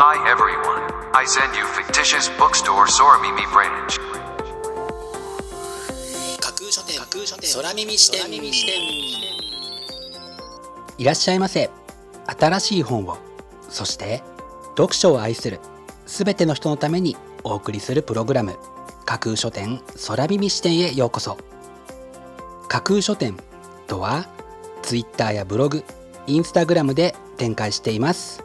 Hi everyone, I send you fictitious bookstore Soramimi branch. 架空書店。架空書店空耳視点耳視点いらっしゃいませ。新しい本を。そして読書を愛する。すべての人のためにお送りするプログラム。架空書店空耳視点へようこそ。架空書店とは Twitter やブログインスタグラムで展開しています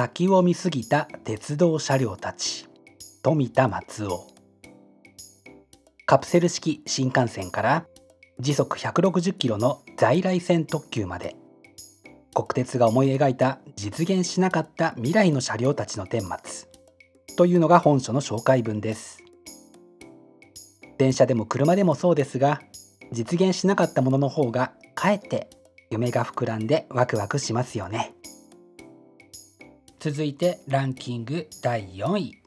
先を見すぎた鉄道車両たち富田松尾。カプセル式新幹線から時速160キロの在来線特急まで。国鉄が思い描いた実現しなかった未来の車両たちの顛末。というのが本書の紹介文です。電車でも車でもそうですが実現しなかったものの方がかえって夢が膨らんでワクワクしますよね。続いてランキング第4位。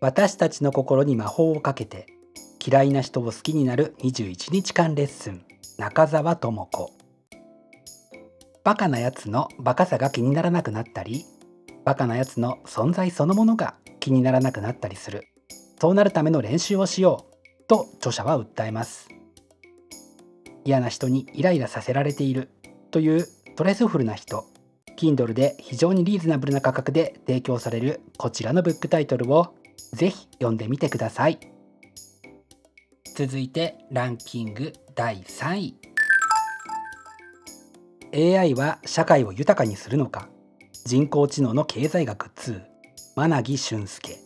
私たちの心に魔法をかけて嫌いな人を好きになる21日間レッスン。中澤智子。バカなやつのバカさが気にならなくなったりバカなやつの存在そのものが気にならなくなったりする。そうなるための練習をしよう。と著者は訴えます。嫌な人にイライラさせられているというトレスフルな人。Kindle で非常にリーズナブルな価格で提供されるこちらのブックタイトルをぜひ読んでみてください。続いてランキング第3位。AI は社会を豊かにするのか？人工知能の経済学2真凪俊介。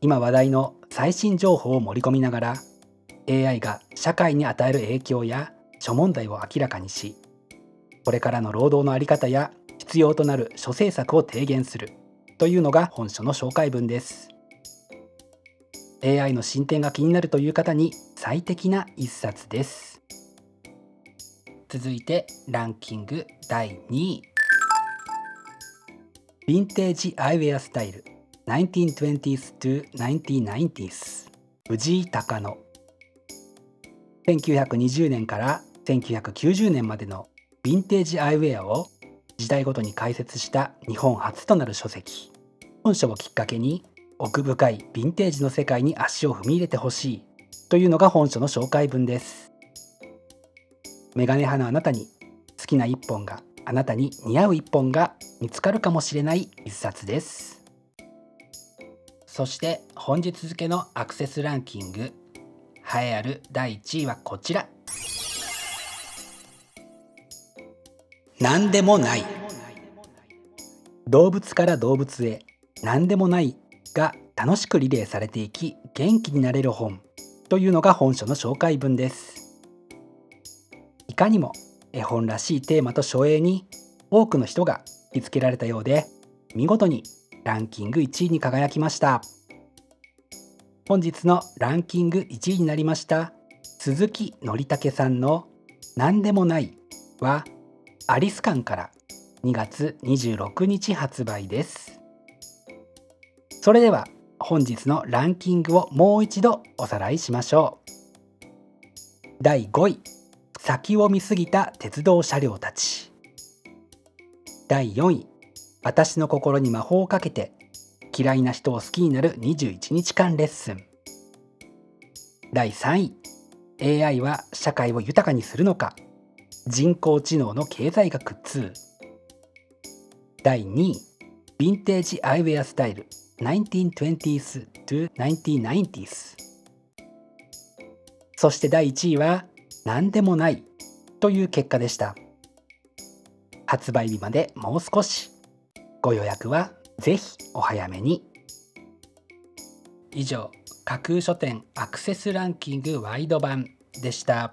今話題の最新情報を盛り込みながら AI が社会に与える影響や諸問題を明らかにしこれからの労働の在り方や必要となる諸政策を提言する。というのが本書の紹介文です。AI の進展が気になるという方に最適な一冊です。続いてランキング第2位。ヴィンテージアイウェアスタイル 1920s to 1990s 藤井隆乃。1920年から1990年までのヴィンテージアイウェアを時代ごとに解説した日本初となる書籍。本書をきっかけに奥深いヴィンテージの世界に足を踏み入れてほしいというのが本書の紹介文です。メガネ派のあなたに好きな一本があなたに似合う一本が見つかるかもしれない一冊です。そして本日付のアクセスランキング栄えある第1位はこちら。何でもない。動物から動物へ何でもないが楽しくリレーされていき元気になれる本というのが本書の紹介文です。いかにも絵本らしいテーマと書影に多くの人が引きつけられたようで見事にランキング1位に輝きました。本日のランキング1位になりました鈴木のりたけさんの「何でもない」はアリス館から2月26日発売です。それでは本日のランキングをもう一度おさらいしましょう。第5位先を見すぎた鉄道車両たち。第4位私の心に魔法をかけて嫌いな人を好きになる21日間レッスン。第3位 AI は社会を豊かにするのか。人工知能の経済学2第2位ヴィンテージアイウェアスタイル 1920s to 1990s そして第1位は何でもないという結果でした。発売日までもう少し。ご予約はぜひお早めに。以上架空書店アクセスランキングワイド版でした。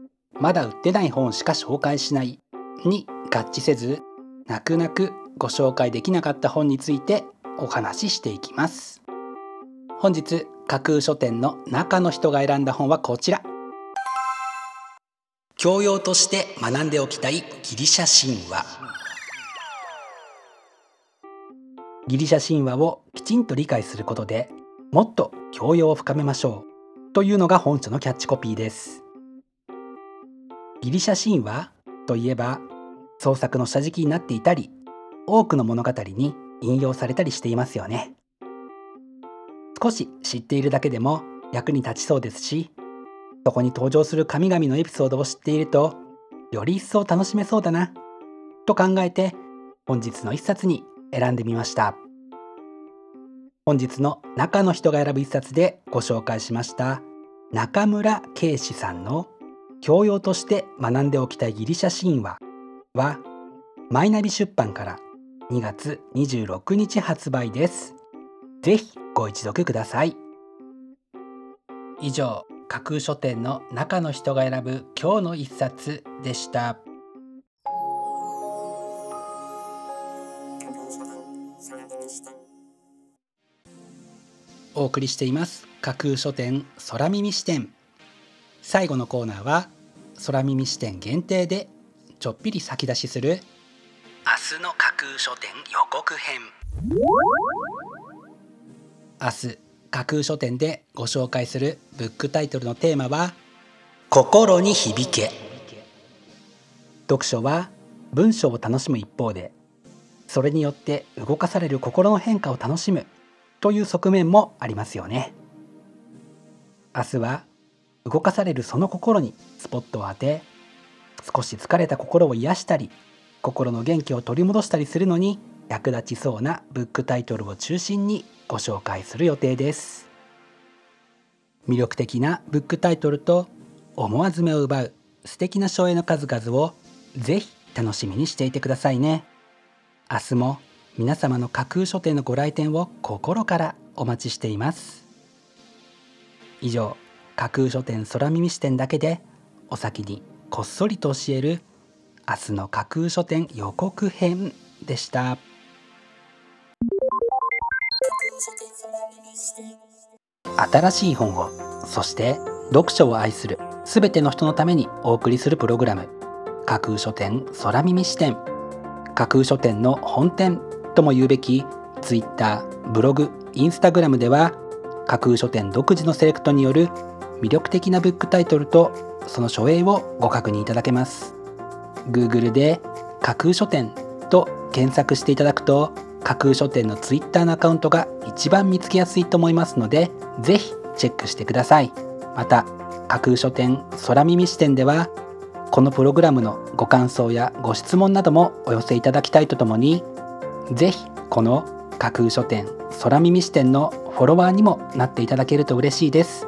まだ売ってない本しか紹介しない。に合致せず泣く泣くご紹介できなかった本についてお話ししていきます。本日架空書店の中の人が選んだ本はこちら。教養として学んでおきたいギリシャ神話。ギリシャ神話をきちんと理解することでもっと教養を深めましょう。というのが本書のキャッチコピーです。ギリシャ神話といえば創作の下敷きになっていたり多くの物語に引用されたりしていますよね。少し知っているだけでも役に立ちそうですしそこに登場する神々のエピソードを知っているとより一層楽しめそうだなと考えて本日の一冊に選んでみました。本日の中の人が選ぶ一冊でご紹介しました中村圭司さんの教養として学んでおきたいギリシャ神話はマイナビ出版から2月26日発売です。ぜひご一読ください。以上架空書店の中の人が選ぶ今日の一冊でした。お送りしています。架空書店空耳視点。最後のコーナーは空耳視点限定でちょっぴり先出しする明日の架空書店予告編。明日架空書店でご紹介するブックタイトルのテーマは心に響け。読書は文章を楽しむ一方でそれによって動かされる心の変化を楽しむという側面もありますよね。明日は動かされるその心にスポットを当て少し疲れた心を癒したり心の元気を取り戻したりするのに役立ちそうなブックタイトルを中心にご紹介する予定です。魅力的なブックタイトルと思わず目を奪う素敵な書影の数々をぜひ楽しみにしていてくださいね。明日も皆様の架空書店のご来店を心からお待ちしています。以上架空書店空耳視点だけでお先にこっそりと教える明日の架空書店予告編でした。新しい本をそして読書を愛するすべての人のためにお送りするプログラム。架空書店空耳視点。架空書店の本店とも言うべき Twitter ブログインスタグラムでは架空書店独自のセレクトによる魅力的なブックタイトルとその書影をご確認いただけます。Google で架空書店と検索していただくと架空書店のツイッターのアカウントが一番見つけやすいと思いますのでぜひチェックしてください。また架空書店空耳視点ではこのプログラムのご感想やご質問などもお寄せいただきたいとともにぜひこの架空書店空耳視点のフォロワーにもなっていただけると嬉しいです。